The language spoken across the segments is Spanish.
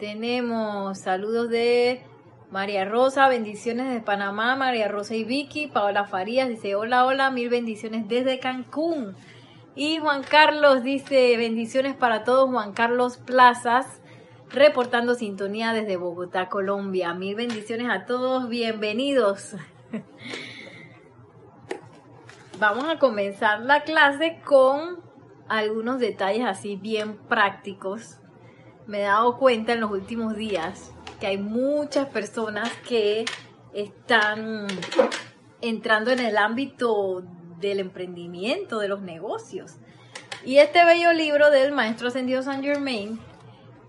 Tenemos saludos de María Rosa, bendiciones desde Panamá, María Rosa y Vicky. Paola Farías dice, hola, hola, mil bendiciones desde Cancún. Y Juan Carlos dice, bendiciones para todos, Juan Carlos Plazas, reportando sintonía desde Bogotá, Colombia. Mil bendiciones a todos, bienvenidos. Vamos a comenzar la clase con algunos detalles así bien prácticos. Me he dado cuenta en los últimos días que hay muchas personas que están entrando en el ámbito del emprendimiento, de los negocios. Y este bello libro del maestro ascendido Saint Germain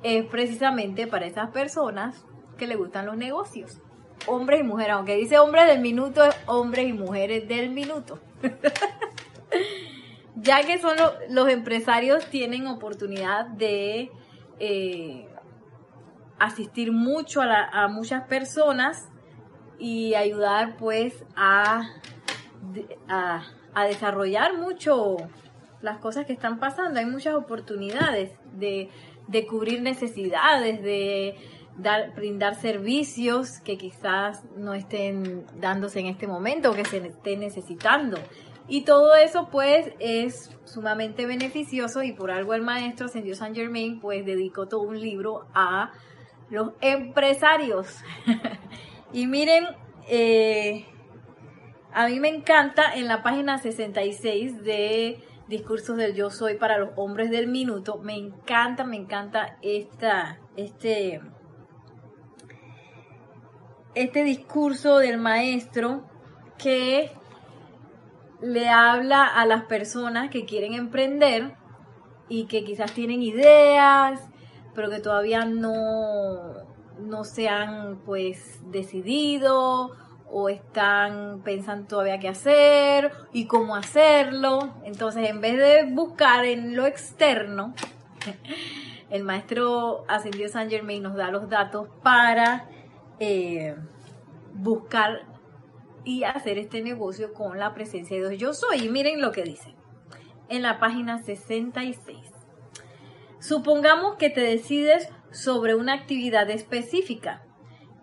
es precisamente para esas personas que le gustan los negocios. Hombres y mujeres, aunque dice hombres del minuto, es hombres y mujeres del minuto. ya que son los empresarios tienen oportunidad de eh, asistir mucho a, muchas personas y ayudar pues a, a, desarrollar mucho las cosas que están pasando. Hay muchas oportunidades de, de cubrir necesidades, de dar, brindar servicios que quizás no estén dándose en este momento o que se estén necesitando. Y todo eso pues es sumamente beneficioso y por algo el maestro Ascendió San Germain pues dedicó todo un libro a los empresarios. y miren, eh, a mí me encanta en la página 66 de Discursos del Yo Soy para los hombres del minuto, me encanta, me encanta esta, este, este discurso del maestro que le habla a las personas que quieren emprender y que quizás tienen ideas pero que todavía no, no se han pues decidido o están pensando todavía qué hacer y cómo hacerlo. Entonces, en vez de buscar en lo externo, el maestro Ascendido San Germain nos da los datos para eh, buscar y hacer este negocio con la presencia de Dios. Yo soy, y miren lo que dice en la página 66. Supongamos que te decides sobre una actividad específica.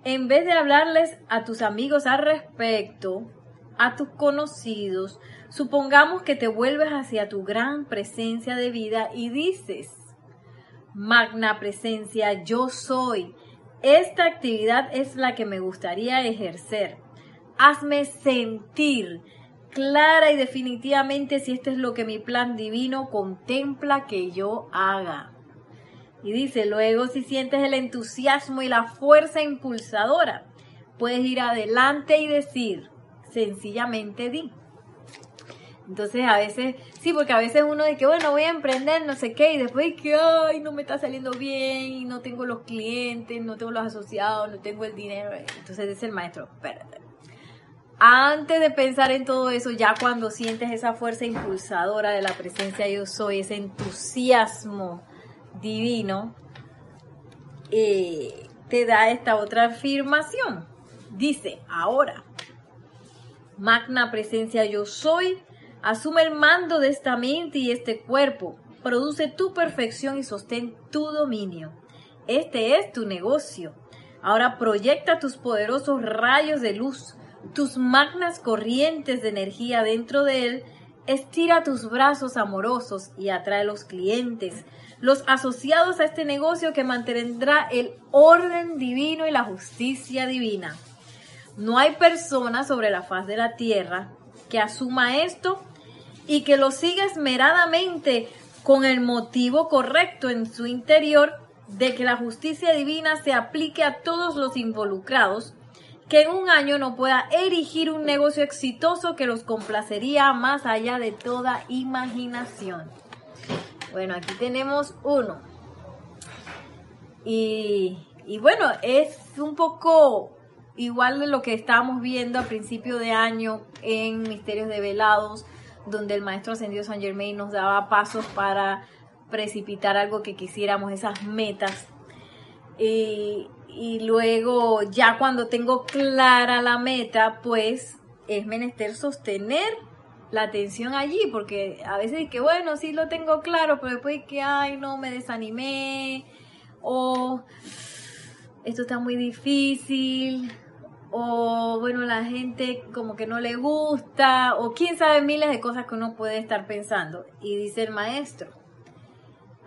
En vez de hablarles a tus amigos al respecto, a tus conocidos, supongamos que te vuelves hacia tu gran presencia de vida y dices, Magna presencia, yo soy. Esta actividad es la que me gustaría ejercer. Hazme sentir clara y definitivamente si esto es lo que mi plan divino contempla que yo haga. Y dice, luego si sientes el entusiasmo y la fuerza impulsadora, puedes ir adelante y decir, sencillamente di. Entonces a veces, sí, porque a veces uno dice bueno, voy a emprender, no sé qué, y después que, ay, no me está saliendo bien, y no tengo los clientes, no tengo los asociados, no tengo el dinero. Entonces dice el maestro, espérate, antes de pensar en todo eso, ya cuando sientes esa fuerza impulsadora de la presencia yo soy, ese entusiasmo divino, eh, te da esta otra afirmación. Dice, ahora, magna presencia yo soy, asume el mando de esta mente y este cuerpo, produce tu perfección y sostén tu dominio. Este es tu negocio. Ahora proyecta tus poderosos rayos de luz tus magnas corrientes de energía dentro de él, estira tus brazos amorosos y atrae los clientes, los asociados a este negocio que mantendrá el orden divino y la justicia divina. No hay persona sobre la faz de la tierra que asuma esto y que lo siga esmeradamente con el motivo correcto en su interior de que la justicia divina se aplique a todos los involucrados que en un año no pueda erigir un negocio exitoso que los complacería más allá de toda imaginación. Bueno, aquí tenemos uno. Y, bueno, es un poco igual de lo que estábamos viendo a principio de año en Misterios de Velados, donde el maestro ascendido San Germain nos daba pasos para precipitar algo que quisiéramos, esas metas. Y, y luego ya cuando tengo clara la meta, pues es menester sostener la atención allí, porque a veces que bueno, sí lo tengo claro, pero después que, ay, no, me desanimé, o esto está muy difícil, o bueno, la gente como que no le gusta, o quién sabe miles de cosas que uno puede estar pensando. Y dice el maestro,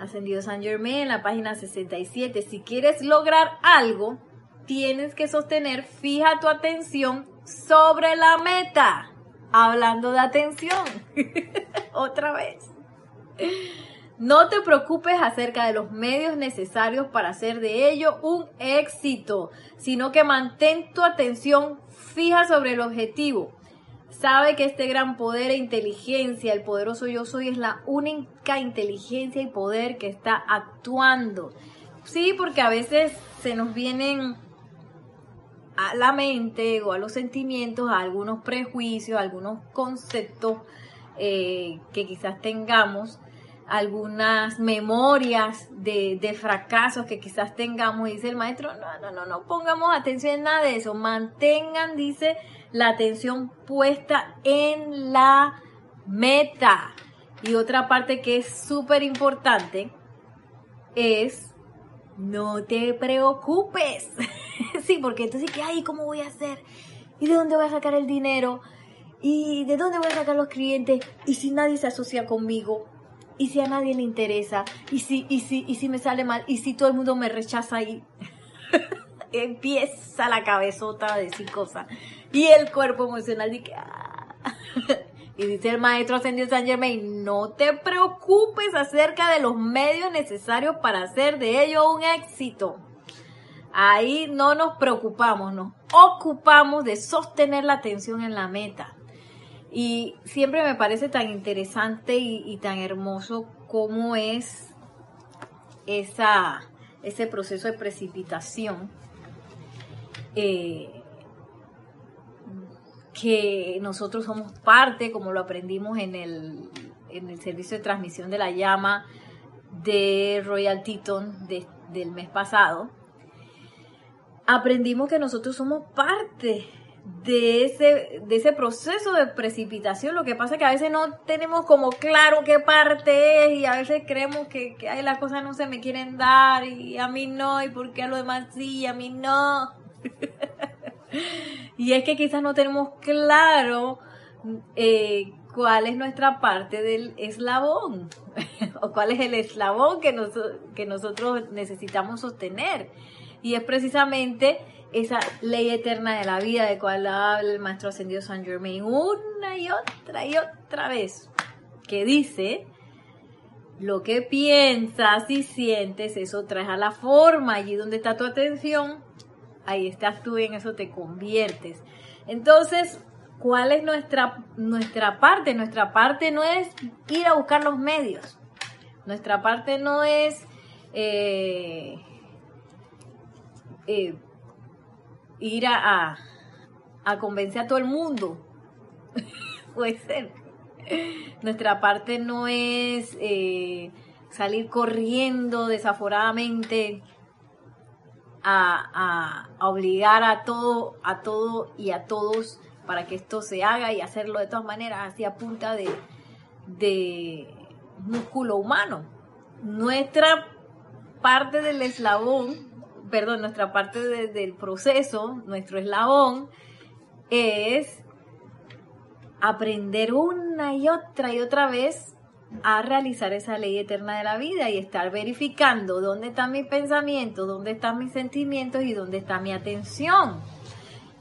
Ascendido San Germain en la página 67, si quieres lograr algo, tienes que sostener, fija tu atención sobre la meta. Hablando de atención, otra vez. No te preocupes acerca de los medios necesarios para hacer de ello un éxito, sino que mantén tu atención fija sobre el objetivo. Sabe que este gran poder e inteligencia, el poderoso yo soy, es la única inteligencia y poder que está actuando. Sí, porque a veces se nos vienen a la mente o a los sentimientos a algunos prejuicios, algunos conceptos eh, que quizás tengamos algunas memorias de, de, fracasos que quizás tengamos. Dice el maestro, no, no, no, no pongamos atención en nada de eso. Mantengan, dice, la atención puesta en la meta. Y otra parte que es súper importante es no te preocupes. sí, porque entonces, ¿qué hay? ¿Cómo voy a hacer? ¿Y de dónde voy a sacar el dinero? ¿Y de dónde voy a sacar los clientes? ¿Y si nadie se asocia conmigo? Y si a nadie le interesa, y si, y si, y si me sale mal, y si todo el mundo me rechaza ahí. Empieza la cabezota a decir cosas. Y el cuerpo emocional dice, ah". y dice el maestro ascendido San Germain, no te preocupes acerca de los medios necesarios para hacer de ello un éxito. Ahí no nos preocupamos, nos ocupamos de sostener la atención en la meta. Y siempre me parece tan interesante y, tan hermoso cómo es esa, ese proceso de precipitación eh, que nosotros somos parte, como lo aprendimos en el, en el servicio de transmisión de la llama de Royal Teton del mes pasado, aprendimos que nosotros somos parte de ese, de ese proceso de precipitación. Lo que pasa es que a veces no tenemos como claro qué parte es y a veces creemos que, que las cosas no se me quieren dar y a mí no y por qué a los demás sí y a mí no. y es que quizás no tenemos claro eh, cuál es nuestra parte del eslabón o cuál es el eslabón que, que nosotros necesitamos sostener. Y es precisamente esa ley eterna de la vida de cual habla el maestro ascendido San Germain una y otra y otra vez, que dice, lo que piensas y sientes, eso traes a la forma, allí donde está tu atención, ahí estás tú y en eso te conviertes. Entonces, ¿cuál es nuestra, nuestra parte? Nuestra parte no es ir a buscar los medios, nuestra parte no es... Eh, eh, ir a, a, convencer a todo el mundo. Puede ser. Nuestra parte no es eh, salir corriendo desaforadamente a, a, obligar a todo, a todo y a todos para que esto se haga y hacerlo de todas maneras, así a punta de, de músculo humano. Nuestra parte del eslabón perdón, nuestra parte del proceso, nuestro eslabón, es aprender una y otra y otra vez a realizar esa ley eterna de la vida y estar verificando dónde están mis pensamientos, dónde están mis sentimientos y dónde está mi atención.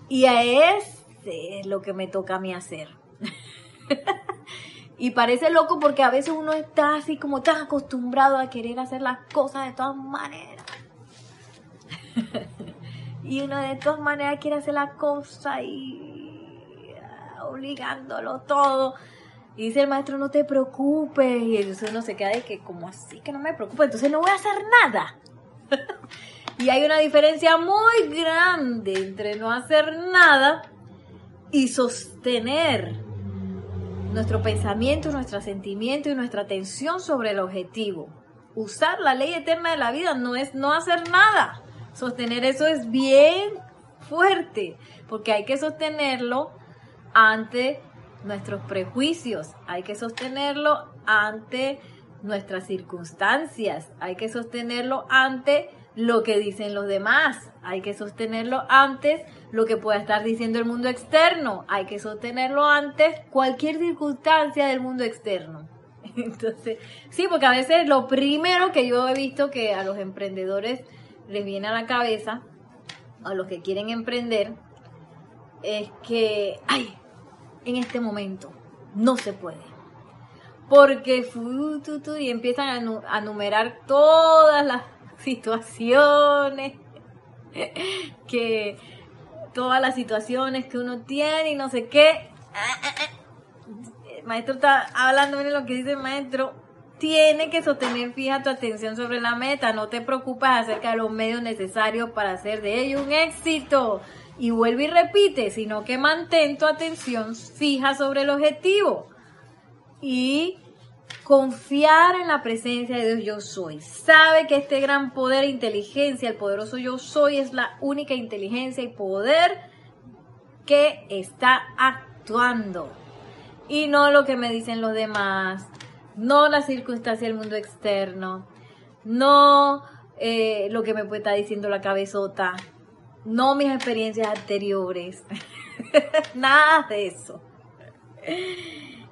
Y a ese es lo que me toca a mí hacer. y parece loco porque a veces uno está así como tan acostumbrado a querer hacer las cosas de todas maneras y uno de todas maneras quiere hacer la cosa y ah, obligándolo todo. Y dice el maestro, no te preocupes. Y entonces uno se queda de que, como así que no me preocupe? Entonces no voy a hacer nada. y hay una diferencia muy grande entre no hacer nada y sostener nuestro pensamiento, nuestro sentimiento y nuestra atención sobre el objetivo. Usar la ley eterna de la vida no es no hacer nada. Sostener eso es bien fuerte, porque hay que sostenerlo ante nuestros prejuicios, hay que sostenerlo ante nuestras circunstancias, hay que sostenerlo ante lo que dicen los demás, hay que sostenerlo antes lo que pueda estar diciendo el mundo externo, hay que sostenerlo antes cualquier circunstancia del mundo externo. Entonces, sí, porque a veces lo primero que yo he visto que a los emprendedores les viene a la cabeza, a los que quieren emprender, es que, ay, en este momento no se puede. Porque y empiezan a, numerar todas las situaciones que todas las situaciones que uno tiene y no sé qué. El maestro está hablando, miren lo que dice el maestro. Tiene que sostener fija tu atención sobre la meta. No te preocupes acerca de los medios necesarios para hacer de ello un éxito. Y vuelve y repite, sino que mantén tu atención fija sobre el objetivo. Y confiar en la presencia de Dios yo soy. Sabe que este gran poder e inteligencia, el poderoso yo soy, es la única inteligencia y poder que está actuando. Y no lo que me dicen los demás, no la circunstancia del mundo externo, no eh, lo que me puede estar diciendo la cabezota, no mis experiencias anteriores, nada de eso.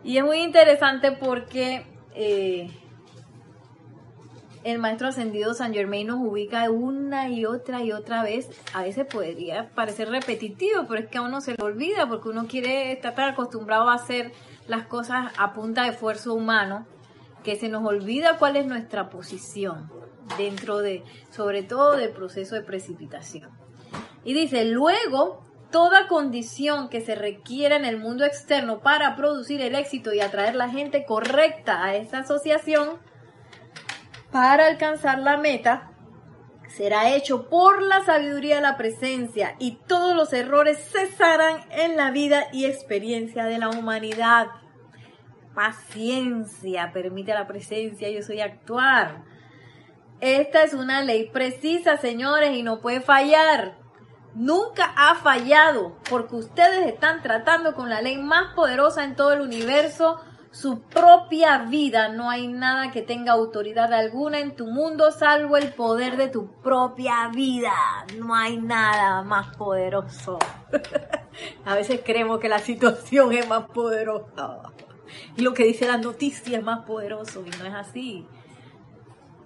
Y es muy interesante porque eh, el maestro ascendido San Germain nos ubica una y otra y otra vez. A veces podría parecer repetitivo, pero es que a uno se le olvida porque uno quiere estar tan acostumbrado a hacer las cosas a punta de esfuerzo humano que se nos olvida cuál es nuestra posición dentro de, sobre todo del proceso de precipitación. Y dice, luego toda condición que se requiera en el mundo externo para producir el éxito y atraer la gente correcta a esa asociación para alcanzar la meta será hecho por la sabiduría de la presencia y todos los errores cesarán en la vida y experiencia de la humanidad. Paciencia permite la presencia, yo soy actuar. Esta es una ley precisa, señores, y no puede fallar nunca ha fallado, porque ustedes están tratando con la ley más poderosa en todo el universo, su propia vida. No hay nada que tenga autoridad alguna en tu mundo salvo el poder de tu propia vida. No hay nada más poderoso. a veces creemos que la situación es más poderosa. Y lo que dice la noticia es más poderoso y no es así.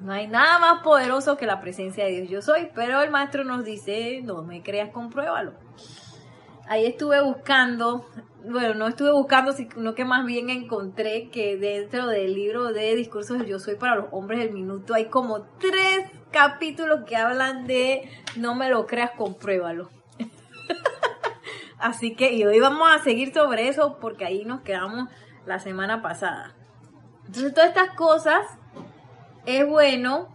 No hay nada más poderoso que la presencia de Dios yo soy, pero el maestro nos dice, no me creas, compruébalo. Ahí estuve buscando, bueno, no estuve buscando, sino que más bien encontré que dentro del libro de discursos del yo soy para los hombres del minuto hay como tres capítulos que hablan de no me lo creas, compruébalo. Así que y hoy vamos a seguir sobre eso porque ahí nos quedamos la semana pasada. Entonces todas estas cosas es bueno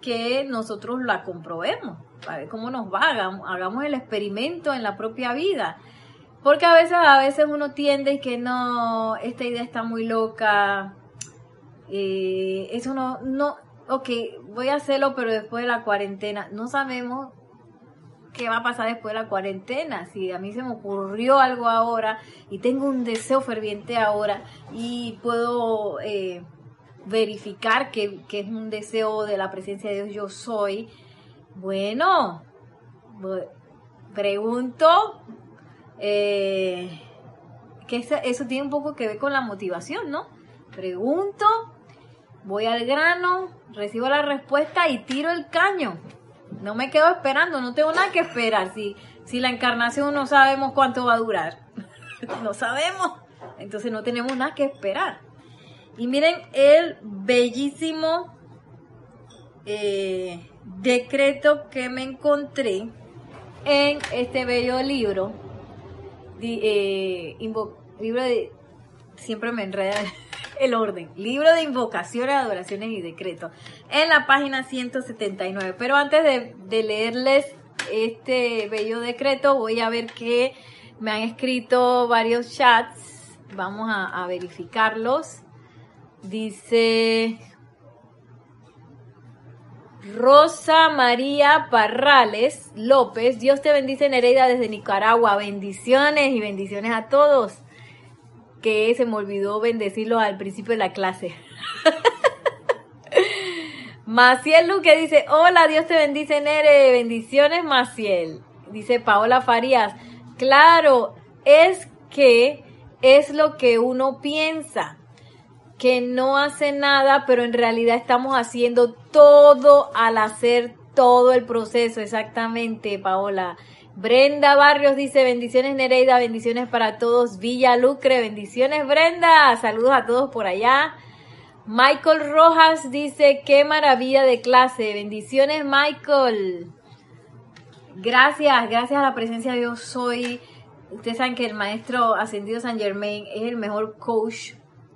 que nosotros la comprobemos, para ver cómo nos va, hagamos, el experimento en la propia vida. Porque a veces, a veces uno tiende y que no, esta idea está muy loca, eh, eso no, no, ok, voy a hacerlo, pero después de la cuarentena, no sabemos qué va a pasar después de la cuarentena. Si a mí se me ocurrió algo ahora y tengo un deseo ferviente ahora y puedo eh, verificar que, es un deseo de la presencia de Dios yo soy, bueno, pregunto, eh, que eso, tiene un poco que ver con la motivación, ¿no? Pregunto, voy al grano, recibo la respuesta y tiro el caño. No me quedo esperando, no tengo nada que esperar. Si, si la encarnación no sabemos cuánto va a durar, no sabemos, entonces no tenemos nada que esperar. Y miren el bellísimo eh, decreto que me encontré en este bello libro. Eh, libro de. Siempre me enreda el orden. Libro de invocaciones, adoraciones y decretos. En la página 179. Pero antes de, leerles este bello decreto, voy a ver que me han escrito varios chats. Vamos a verificarlos. Dice Rosa María Parrales López, Dios te bendice Nereida desde Nicaragua, bendiciones y bendiciones a todos. Que se me olvidó bendecirlos al principio de la clase. Maciel Luque dice, hola, Dios te bendice, Nere. Bendiciones, Maciel. Dice Paola Farías, claro, es que es lo que uno piensa, que no hace nada, pero en realidad estamos haciendo todo al hacer todo el proceso, exactamente, Paola. Brenda Barrios dice bendiciones Nereida, bendiciones para todos. Villa Lucre, bendiciones Brenda, saludos a todos por allá. Michael Rojas dice qué maravilla de clase, bendiciones Michael. Gracias, gracias a la presencia de Dios soy. Ustedes saben que el maestro ascendido San Germain es el mejor coach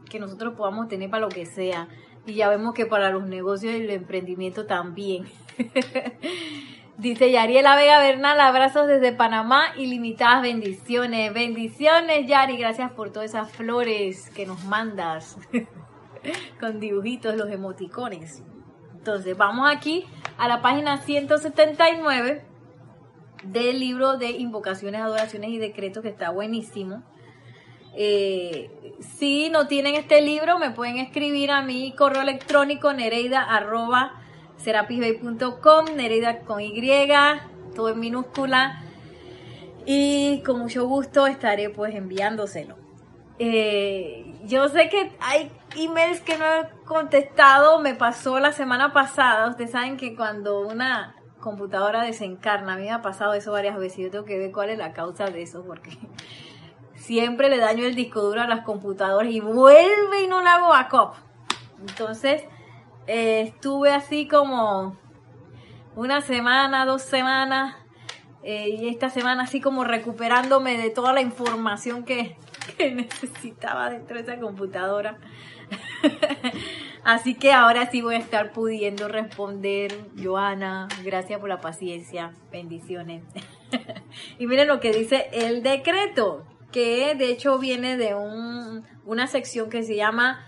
que nosotros podamos tener para lo que sea. Y ya vemos que para los negocios y el emprendimiento también. Dice Yariela Vega Bernal, abrazos desde Panamá, y limitadas bendiciones. Bendiciones, Yari, gracias por todas esas flores que nos mandas con dibujitos, los emoticones. Entonces, vamos aquí a la página 179 del libro de invocaciones, adoraciones y decretos, que está buenísimo. Eh, si no tienen este libro, me pueden escribir a mi correo electrónico nereida serapisbay.com, Nereida con Y, todo en minúscula. Y con mucho gusto estaré pues enviándoselo. Eh, yo sé que hay emails que no he contestado, me pasó la semana pasada. Ustedes saben que cuando una computadora desencarna, a mí me ha pasado eso varias veces. Yo tengo que ver cuál es la causa de eso, porque siempre le daño el disco duro a las computadoras y vuelve y no la hago backup. Entonces, eh, estuve así como una semana, dos semanas, eh, y esta semana así como recuperándome de toda la información que, necesitaba dentro de esa computadora. así que ahora sí voy a estar pudiendo responder, Joana, gracias por la paciencia, bendiciones. y miren lo que dice el decreto, que de hecho viene de un, una sección que se llama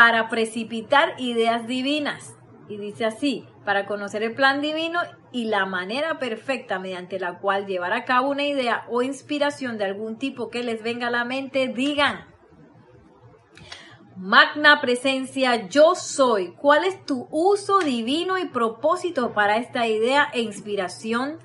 para precipitar ideas divinas. Y dice así, para conocer el plan divino y la manera perfecta mediante la cual llevar a cabo una idea o inspiración de algún tipo que les venga a la mente, digan, Magna presencia, yo soy. ¿Cuál es tu uso divino y propósito para esta idea e inspiración?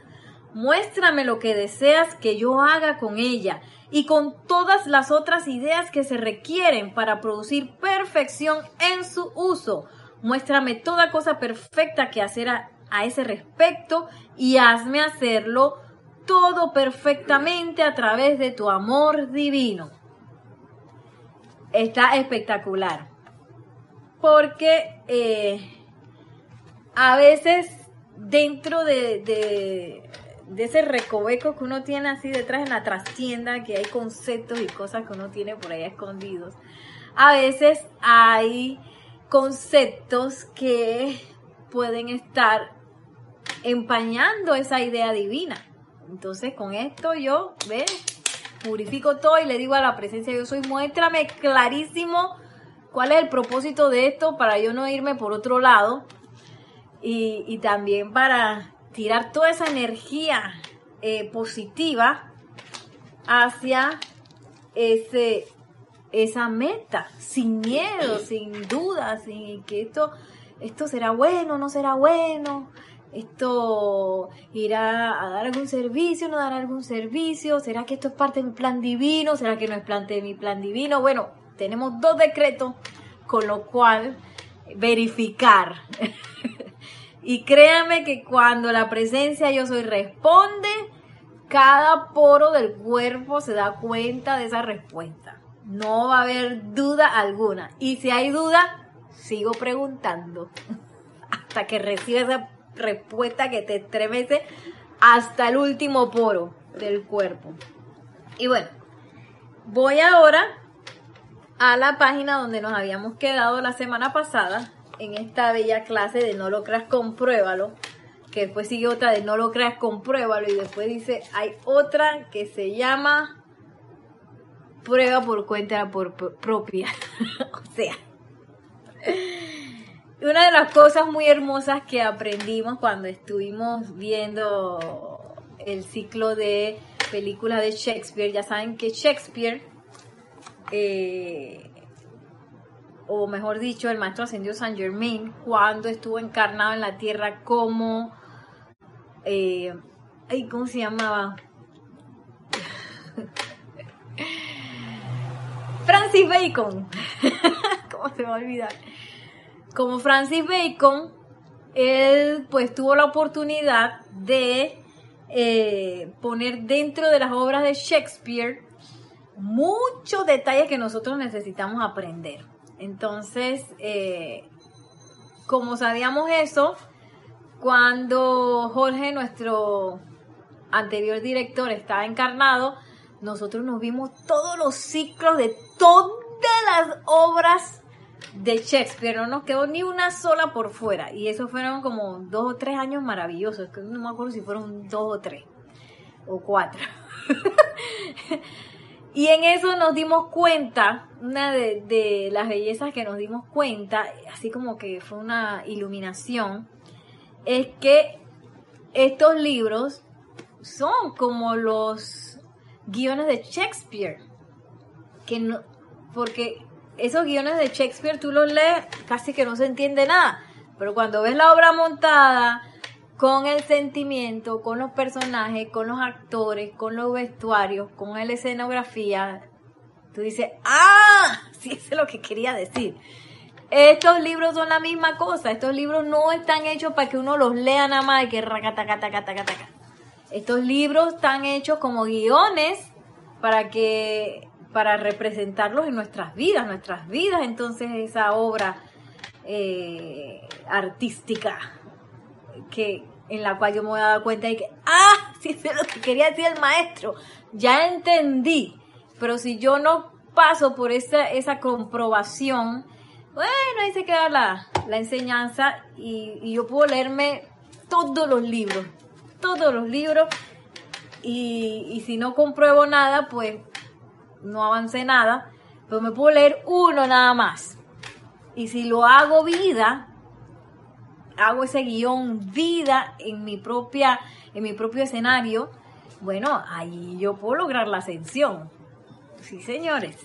Muéstrame lo que deseas que yo haga con ella y con todas las otras ideas que se requieren para producir perfección en su uso. Muéstrame toda cosa perfecta que hacer a, ese respecto y hazme hacerlo todo perfectamente a través de tu amor divino. Está espectacular. Porque eh, a veces dentro de de ese recoveco que uno tiene así detrás en la trastienda, que hay conceptos y cosas que uno tiene por ahí escondidos. A veces hay conceptos que pueden estar empañando esa idea divina. Entonces con esto yo, ve, purifico todo y le digo a la presencia yo soy, muéstrame clarísimo cuál es el propósito de esto para yo no irme por otro lado y, y también para tirar toda esa energía eh, positiva hacia ese, esa meta, sin miedo, sin duda, sin que esto, esto será bueno, no será bueno, esto irá a dar algún servicio, no dará algún servicio, será que esto es parte de mi plan divino, será que no es parte de mi plan divino. Bueno, tenemos dos decretos, con lo cual verificar Y créanme que cuando la presencia yo soy responde, cada poro del cuerpo se da cuenta de esa respuesta. No va a haber duda alguna. Y si hay duda, sigo preguntando hasta que reciba esa respuesta que te estremece hasta el último poro del cuerpo. Y bueno, voy ahora a la página donde nos habíamos quedado la semana pasada, en esta bella clase de no lo creas, compruébalo. Que después sigue otra de no lo creas, compruébalo. Y después dice, hay otra que se llama prueba por cuenta propia. o sea, una de las cosas muy hermosas que aprendimos cuando estuvimos viendo el ciclo de películas de Shakespeare, ya saben que Shakespeare eh, o mejor dicho, el maestro ascendió San Germain, cuando estuvo encarnado en la tierra como, eh, ¿cómo se llamaba? Francis Bacon. ¿Cómo se va a olvidar? Como Francis Bacon, él pues tuvo la oportunidad de eh, poner dentro de las obras de Shakespeare muchos detalles que nosotros necesitamos aprender. Entonces, eh, como sabíamos eso, cuando Jorge, nuestro anterior director, estaba encarnado, nosotros nos vimos todos los ciclos de todas las obras de Shakespeare, no nos quedó ni una sola por fuera. Y eso fueron como dos o tres años maravillosos, no me acuerdo si fueron dos o tres, o cuatro. y en eso nos dimos cuenta, una de, las bellezas que nos dimos cuenta, así como que fue una iluminación, es que estos libros son como los guiones de Shakespeare. Que no, porque esos guiones de Shakespeare tú los lees, casi que no se entiende nada. Pero cuando ves la obra montada, con el sentimiento, con los personajes, con los actores, con los vestuarios, con la escenografía, tú dices, ¡ah! Sí, eso es lo que quería decir. Estos libros son la misma cosa. Estos libros no están hechos para que uno los lea nada más y que racatacatacataca. Estos libros están hechos como guiones para que para representarlos en nuestras vidas, nuestras vidas, entonces esa obra eh, artística que en la cual yo me voy a dar cuenta de que, ah, sí es lo que quería decir el maestro, ya entendí, pero si yo no paso por esa, esa comprobación, bueno, ahí se queda la, la enseñanza y, y yo puedo leerme todos los libros, todos los libros. Y, y si no compruebo nada, pues no avancé nada, pero me puedo leer uno nada más. Y si lo hago vida, hago ese guion vida en mi propia, en mi propio escenario, bueno, ahí yo puedo lograr la ascensión. Sí, señores.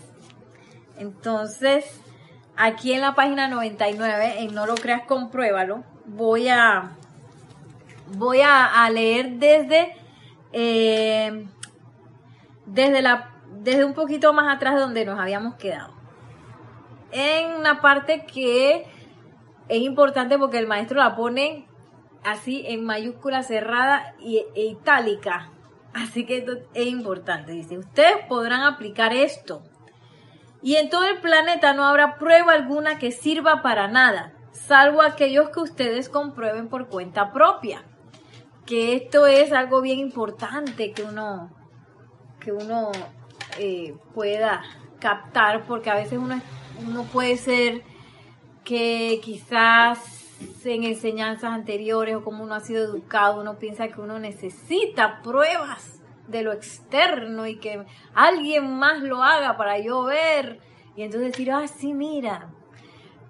Entonces, aquí en la página 99, en No lo creas, compruébalo, voy a voy a, leer desde eh, desde la desde un poquito más atrás de donde nos habíamos quedado. En una parte que es importante porque el maestro la pone así en mayúscula cerrada y, e itálica. Así que esto es importante. Dice, ustedes podrán aplicar esto. Y en todo el planeta no habrá prueba alguna que sirva para nada, salvo aquellos que ustedes comprueben por cuenta propia. Que esto es algo bien importante que uno, que uno eh, pueda captar, porque a veces uno, uno puede ser que quizás en enseñanzas anteriores o como uno ha sido educado, uno piensa que uno necesita pruebas de lo externo y que alguien más lo haga para yo ver y entonces decir, ah, sí, mira.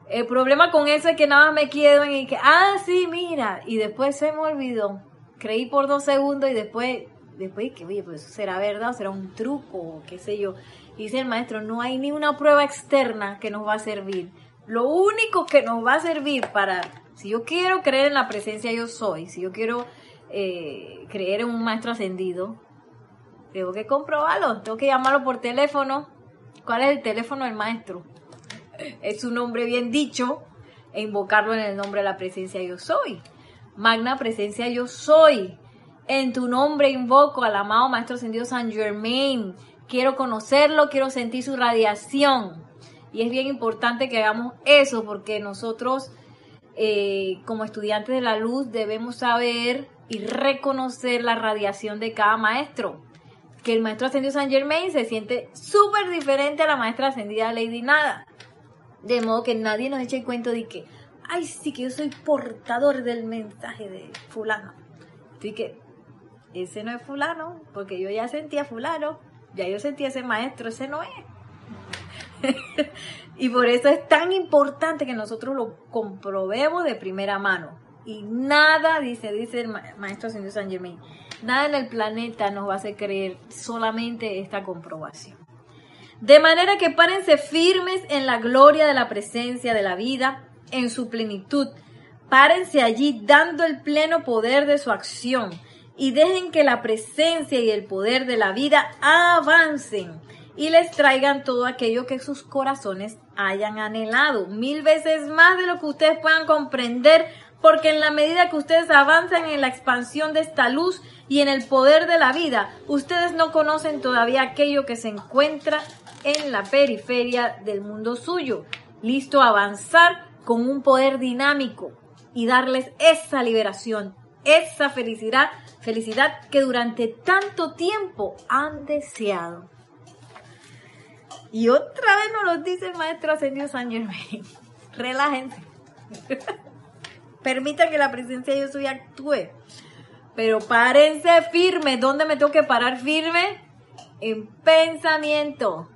El problema con eso es que nada más me quedo en que, ah, sí, mira, y después se me olvidó. Creí por dos segundos y después después que, oye, pues será verdad, será un truco, o qué sé yo. dice el maestro, no hay ni una prueba externa que nos va a servir. Lo único que nos va a servir para, si yo quiero creer en la presencia yo soy, si yo quiero eh, creer en un maestro ascendido, tengo que comprobarlo, tengo que llamarlo por teléfono. ¿Cuál es el teléfono del maestro? Es su nombre bien dicho e invocarlo en el nombre de la presencia yo soy. Magna presencia yo soy. En tu nombre invoco al amado Maestro Ascendido San Germain. Quiero conocerlo, quiero sentir su radiación. Y es bien importante que hagamos eso porque nosotros, eh, como estudiantes de la luz, debemos saber y reconocer la radiación de cada maestro. Que el Maestro Ascendido San Germain se siente súper diferente a la Maestra Ascendida Lady Nada. De modo que nadie nos eche el cuento de que, ay, sí, que yo soy portador del mensaje de fulano. Así que ese no es fulano, porque yo ya sentía fulano, ya yo sentía ese maestro, ese no es. y por eso es tan importante que nosotros lo comprobemos de primera mano. Y nada, dice, dice el maestro señor San Germain, nada en el planeta nos va a hacer creer solamente esta comprobación. De manera que párense firmes en la gloria de la presencia de la vida, en su plenitud. Párense allí dando el pleno poder de su acción y dejen que la presencia y el poder de la vida avancen y les traigan todo aquello que sus corazones hayan anhelado, mil veces más de lo que ustedes puedan comprender, porque en la medida que ustedes avanzan en la expansión de esta luz y en el poder de la vida, ustedes no conocen todavía aquello que se encuentra en la periferia del mundo suyo, listo a avanzar con un poder dinámico y darles esa liberación, esa felicidad, felicidad que durante tanto tiempo han deseado. Y otra vez nos lo dice el maestro ascendido San Germain. Relájense. Permitan que la presencia de yo soy actúe. Pero párense firme. ¿Dónde me tengo que parar firme? En pensamiento,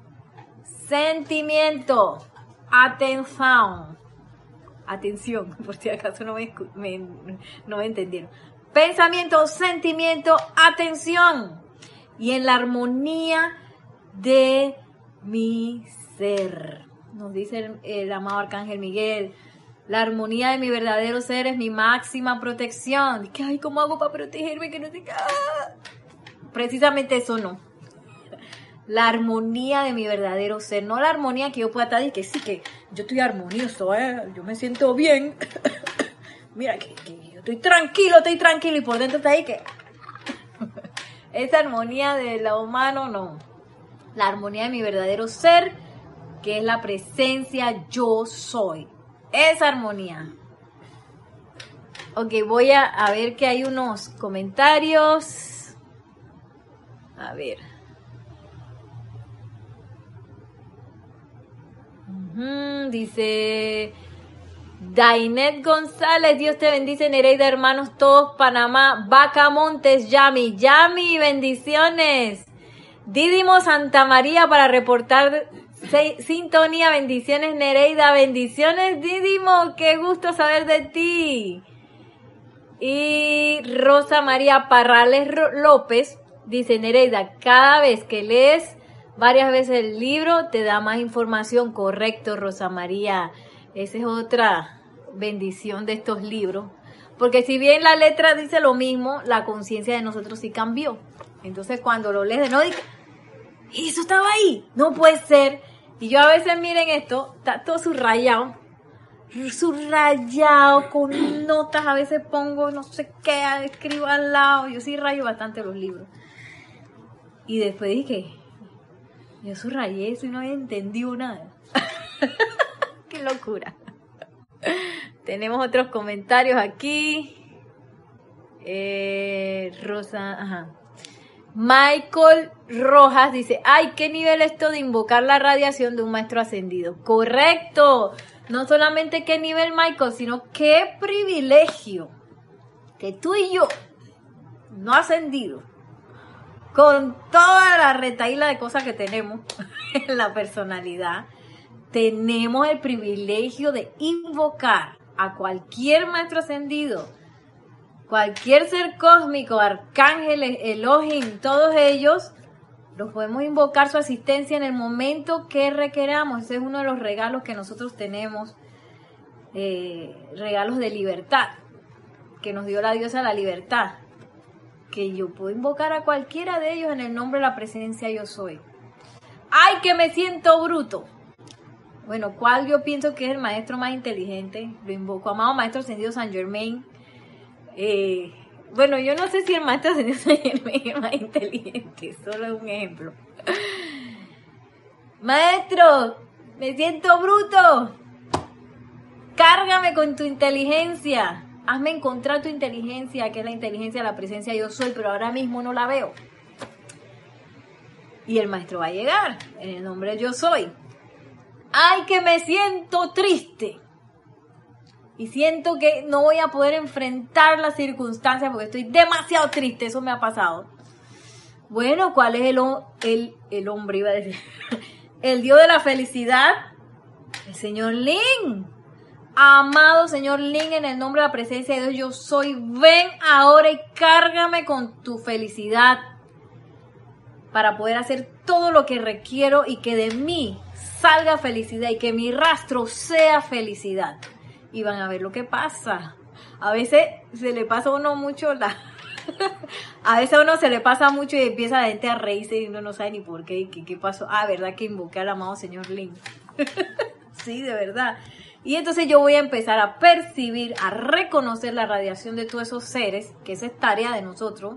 sentimiento, atención. Atención, por si acaso no me entendieron. Pensamiento, sentimiento, atención. Y en la armonía de mi ser. Nos dice el, amado Arcángel Miguel. La armonía de mi verdadero ser es mi máxima protección. ¿Qué ay, ¿cómo hago para protegerme? Que no se Precisamente eso no. La armonía de mi verdadero ser, no la armonía que yo pueda estar y que sí, que yo estoy armonioso, ¿eh? yo me siento bien. Mira, que, que, yo estoy tranquilo, estoy tranquilo y por dentro está ahí que... Esa armonía de lo humano no la armonía de mi verdadero ser, que es la presencia yo soy. Esa armonía. Ok, voy a, ver que hay unos comentarios. A ver. dice Dainet González, Dios te bendice, Nereida, hermanos, todos, Panamá, Vaca Montes, Yami, Yami, bendiciones. Didimo Santa María para reportar sintonía. Bendiciones Nereida. Bendiciones Didimo. Qué gusto saber de ti. Y Rosa María Parrales López dice Nereida, cada vez que lees varias veces el libro te da más información. Correcto, Rosa María. Esa es otra bendición de estos libros. Porque si bien la letra dice lo mismo, la conciencia de nosotros sí cambió. Entonces cuando lo lees de no, eso estaba ahí, no puede ser. Y yo a veces miren esto, está todo subrayado, subrayado con notas, a veces pongo no sé qué, escribo al lado, yo sí rayo bastante los libros. Y después dije, yo subrayé eso y no había nada. qué locura. Tenemos otros comentarios aquí. Eh, Rosa, ajá. Michael Rojas dice, ay, ¿qué nivel esto de invocar la radiación de un maestro ascendido? Correcto. No solamente qué nivel, Michael, sino qué privilegio que tú y yo, no ascendido, con toda la retaíla de cosas que tenemos en la personalidad, tenemos el privilegio de invocar a cualquier maestro ascendido cualquier ser cósmico, arcángeles, Elohim, todos ellos, los podemos invocar su asistencia en el momento que requeramos. Ese es uno de los regalos que nosotros tenemos, eh, regalos de libertad, que nos dio la diosa la libertad. Que yo puedo invocar a cualquiera de ellos en el nombre de la presencia yo soy. ¡Ay, que me siento bruto! Bueno, ¿cuál yo pienso que es el maestro más inteligente? Lo invoco, amado maestro ascendido San Germain, eh, bueno, yo no sé si el maestro Germain es más inteligente, solo es un ejemplo. Maestro, me siento bruto. Cárgame con tu inteligencia. Hazme encontrar tu inteligencia, que es la inteligencia de la presencia yo soy, pero ahora mismo no la veo. Y el maestro va a llegar en el nombre de yo soy. Ay, que me siento triste y siento que no voy a poder enfrentar las circunstancias porque estoy demasiado triste, eso me ha pasado. Bueno, ¿cuál es el, el, el hombre? Iba a decir. El Dios de la felicidad, el Señor Lin. Amado Señor Lin, en el nombre de la presencia de Dios, yo soy. Ven ahora y cárgame con tu felicidad. para poder hacer todo lo que requiero y que de mí salga felicidad y que mi rastro sea felicidad. Y van a ver lo que pasa. A veces se le pasa a uno mucho la... a veces a uno se le pasa mucho y empieza la gente a reírse y uno no sabe ni por qué, qué, qué pasó. Ah, ¿verdad que invoqué al amado señor Lin? sí, de verdad. Y entonces yo voy a empezar a percibir, a reconocer la radiación de todos esos seres, que esa es tarea de nosotros.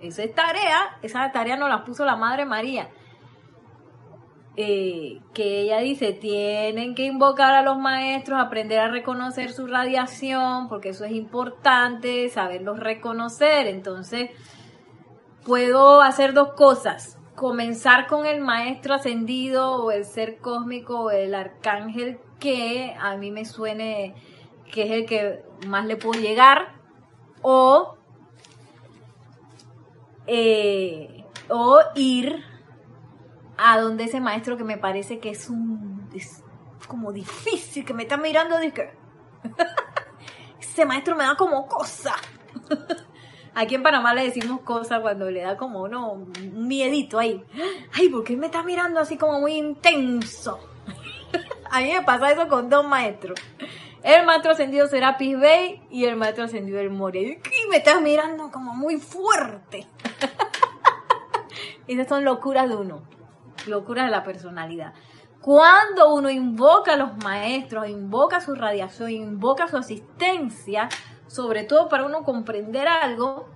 Esa es tarea, esa tarea nos la puso la Madre María. Eh, que ella dice, tienen que invocar a los maestros, aprender a reconocer su radiación, porque eso es importante, saberlos reconocer. Entonces, puedo hacer dos cosas. Comenzar con el maestro ascendido o el ser cósmico o el arcángel que a mí me suene que es el que más le puedo llegar o, eh, o ir a donde ese maestro que me parece que es un es como difícil, que me está mirando de que ese maestro me da como cosa. Aquí en Panamá le decimos cosa cuando le da como uno un miedito ahí. Ay, ¿por qué me está mirando así como muy intenso? A mí me pasa eso con dos maestros. El maestro ascendido Serapis Bey y el maestro ascendido El Moria. Y me estás mirando como muy fuerte. Esas son locuras de uno. Locuras de la personalidad. Cuando uno invoca a los maestros, invoca su radiación, invoca su asistencia, sobre todo para uno comprender algo,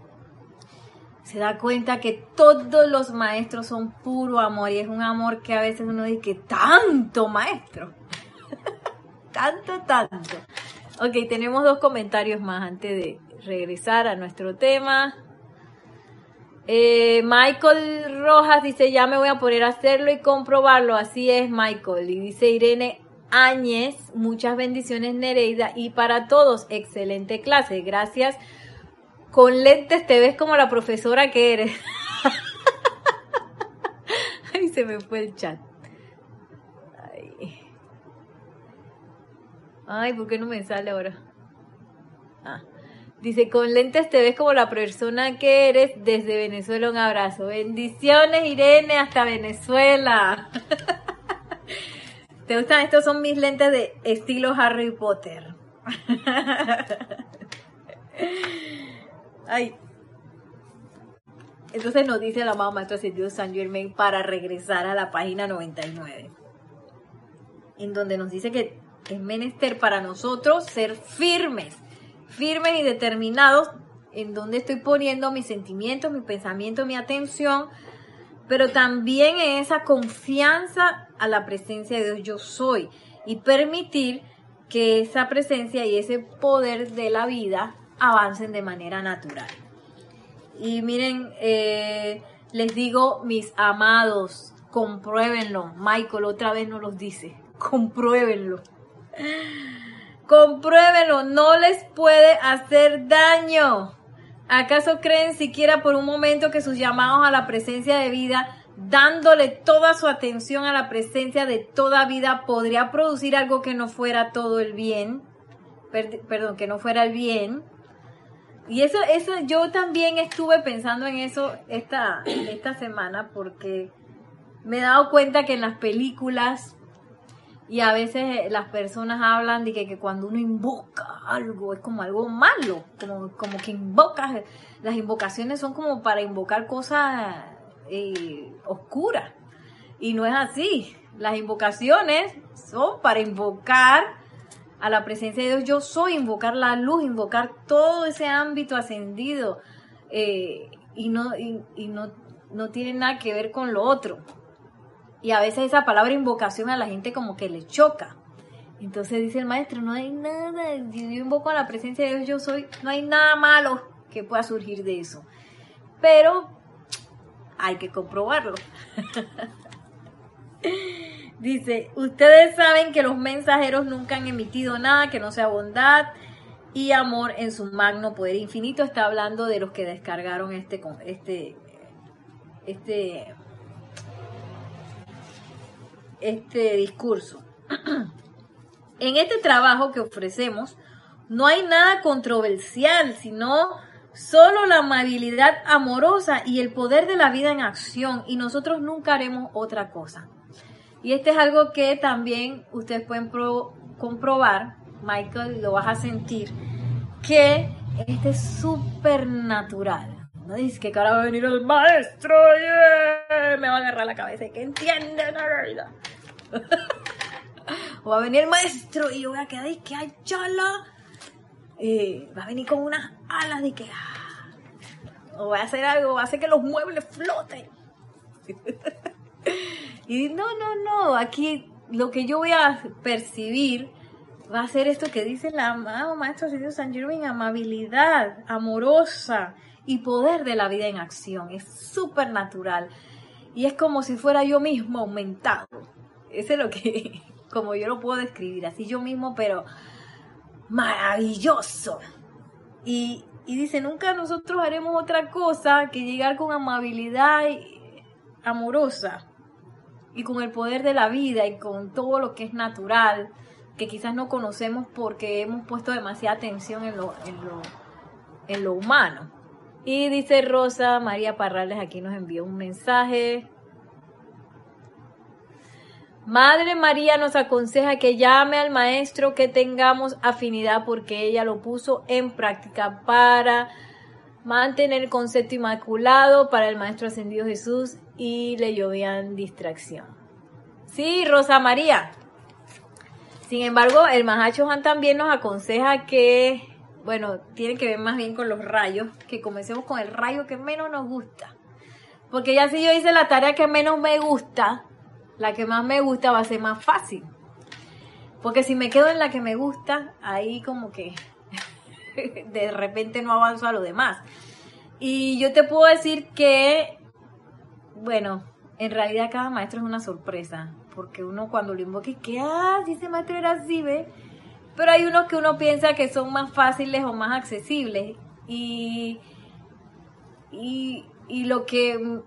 se da cuenta que todos los maestros son puro amor y es un amor que a veces uno dice que tanto maestro, tanto, tanto. Ok, tenemos dos comentarios más antes de regresar a nuestro tema. Eh, Michael Rojas dice, ya me voy a poner a hacerlo y comprobarlo. Así es, Michael. Y dice Irene Áñez, muchas bendiciones Nereida y para todos, excelente clase. Gracias con lentes te ves como la profesora que eres. Ay, se me fue el chat. Ay. Ay, ¿por qué no me sale ahora? Ah. Dice, con lentes te ves como la persona que eres desde Venezuela. Un abrazo. Bendiciones, Irene, hasta Venezuela. ¿Te gustan? Estos son mis lentes de estilo Harry Potter. Ay. Entonces nos dice el amado Maestro Ascendido San Germain para regresar a la página 99, en donde nos dice que es menester para nosotros ser firmes, firmes y determinados en donde estoy poniendo mis sentimientos, mi pensamiento, mi atención, pero también en esa confianza a la presencia de Dios yo soy y permitir que esa presencia y ese poder de la vida avancen de manera natural. Y miren, eh, les digo, mis amados, compruébenlo. Michael otra vez nos los dice, compruébenlo. Compruébenlo, no les puede hacer daño. ¿Acaso creen siquiera por un momento que sus llamados a la presencia de vida, dándole toda su atención a la presencia de toda vida, podría producir algo que no fuera todo el bien? perdón, que no fuera el bien. Y eso, eso, yo también estuve pensando en eso esta, esta semana porque me he dado cuenta que en las películas y a veces las personas hablan de que, cuando uno invoca algo es como algo malo, como, como que invocas, las invocaciones son como para invocar cosas eh, oscuras. Y no es así. Las invocaciones son para invocar a la presencia de Dios, yo soy, invocar la luz, invocar todo ese ámbito ascendido eh, y, no, y, no, no tiene nada que ver con lo otro. Y a veces esa palabra invocación a la gente como que le choca. Entonces dice el maestro, no hay nada, yo invoco a la presencia de Dios, yo soy, no hay nada malo que pueda surgir de eso. Pero hay que comprobarlo. Dice, ustedes saben que los mensajeros nunca han emitido nada que no sea bondad y amor en su magno poder infinito. Está hablando de los que descargaron este, este, este, este discurso. en este trabajo que ofrecemos no hay nada controversial, sino Solo la amabilidad amorosa y el poder de la vida en acción y nosotros nunca haremos otra cosa. Y este es algo que también ustedes pueden comprobar, Michael, lo vas a sentir, que este es súper natural. No dice que ahora va a venir el maestro y me va a agarrar la cabeza y que entiende la verdad. o va a venir el maestro y yo voy a quedar y que hay chala. Eh, va a venir con unas alas de que. Ah, o va a hacer algo, va a hacer que los muebles floten. y no, no, no. Aquí lo que yo voy a percibir va a ser esto que dice el amado Maestro San Germain: amabilidad amorosa y poder de la vida en acción. Es súper natural. Y es como si fuera yo mismo aumentado. Ese es lo que, como yo lo puedo describir, así yo mismo, pero maravilloso. Y, dice, nunca nosotros haremos otra cosa que llegar con amabilidad amorosa y con el poder de la vida y con todo lo que es natural, que quizás no conocemos porque hemos puesto demasiada atención en lo, en lo, en lo humano. Y dice Rosa María Parrales, aquí nos envió un mensaje. Madre María nos aconseja que llame al maestro que tengamos afinidad porque ella lo puso en práctica para mantener el concepto inmaculado para el maestro ascendido Jesús y le llovían distracción. Sí, Rosa María. Sin embargo, el Mahacho Juan también nos aconseja que, bueno, tiene que ver más bien con los rayos, que comencemos con el rayo que menos nos gusta. Porque ya si yo hice la tarea que menos me gusta, la que más me gusta va a ser más fácil. Porque si me quedo en la que me gusta, ahí como que de repente no avanzo a lo demás. Y yo te puedo decir que, bueno, en realidad cada maestro es una sorpresa. Porque uno cuando lo invoca, que, ah, si ese maestro era así, ¿ve? Pero hay unos que uno piensa que son más fáciles o más accesibles. Y, y, y lo que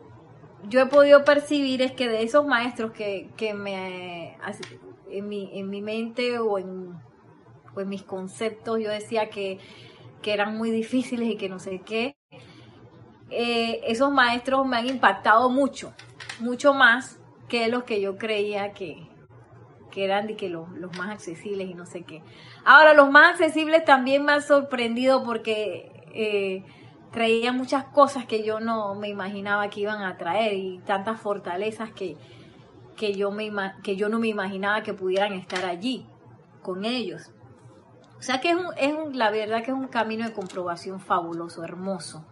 yo he podido percibir es que de esos maestros que, que me en mi, en mi mente o en, mis conceptos yo decía que, eran muy difíciles y que no sé qué, eh, esos maestros me han impactado mucho, mucho más que los que yo creía que, que eran de que los, los más accesibles y no sé qué. Ahora, los más accesibles también me han sorprendido porque... Eh, traía muchas cosas que yo no me imaginaba que iban a traer y tantas fortalezas que, que, yo, me, que yo no me imaginaba que pudieran estar allí con ellos. O sea que es, un, es un, la verdad que es un camino de comprobación fabuloso, hermoso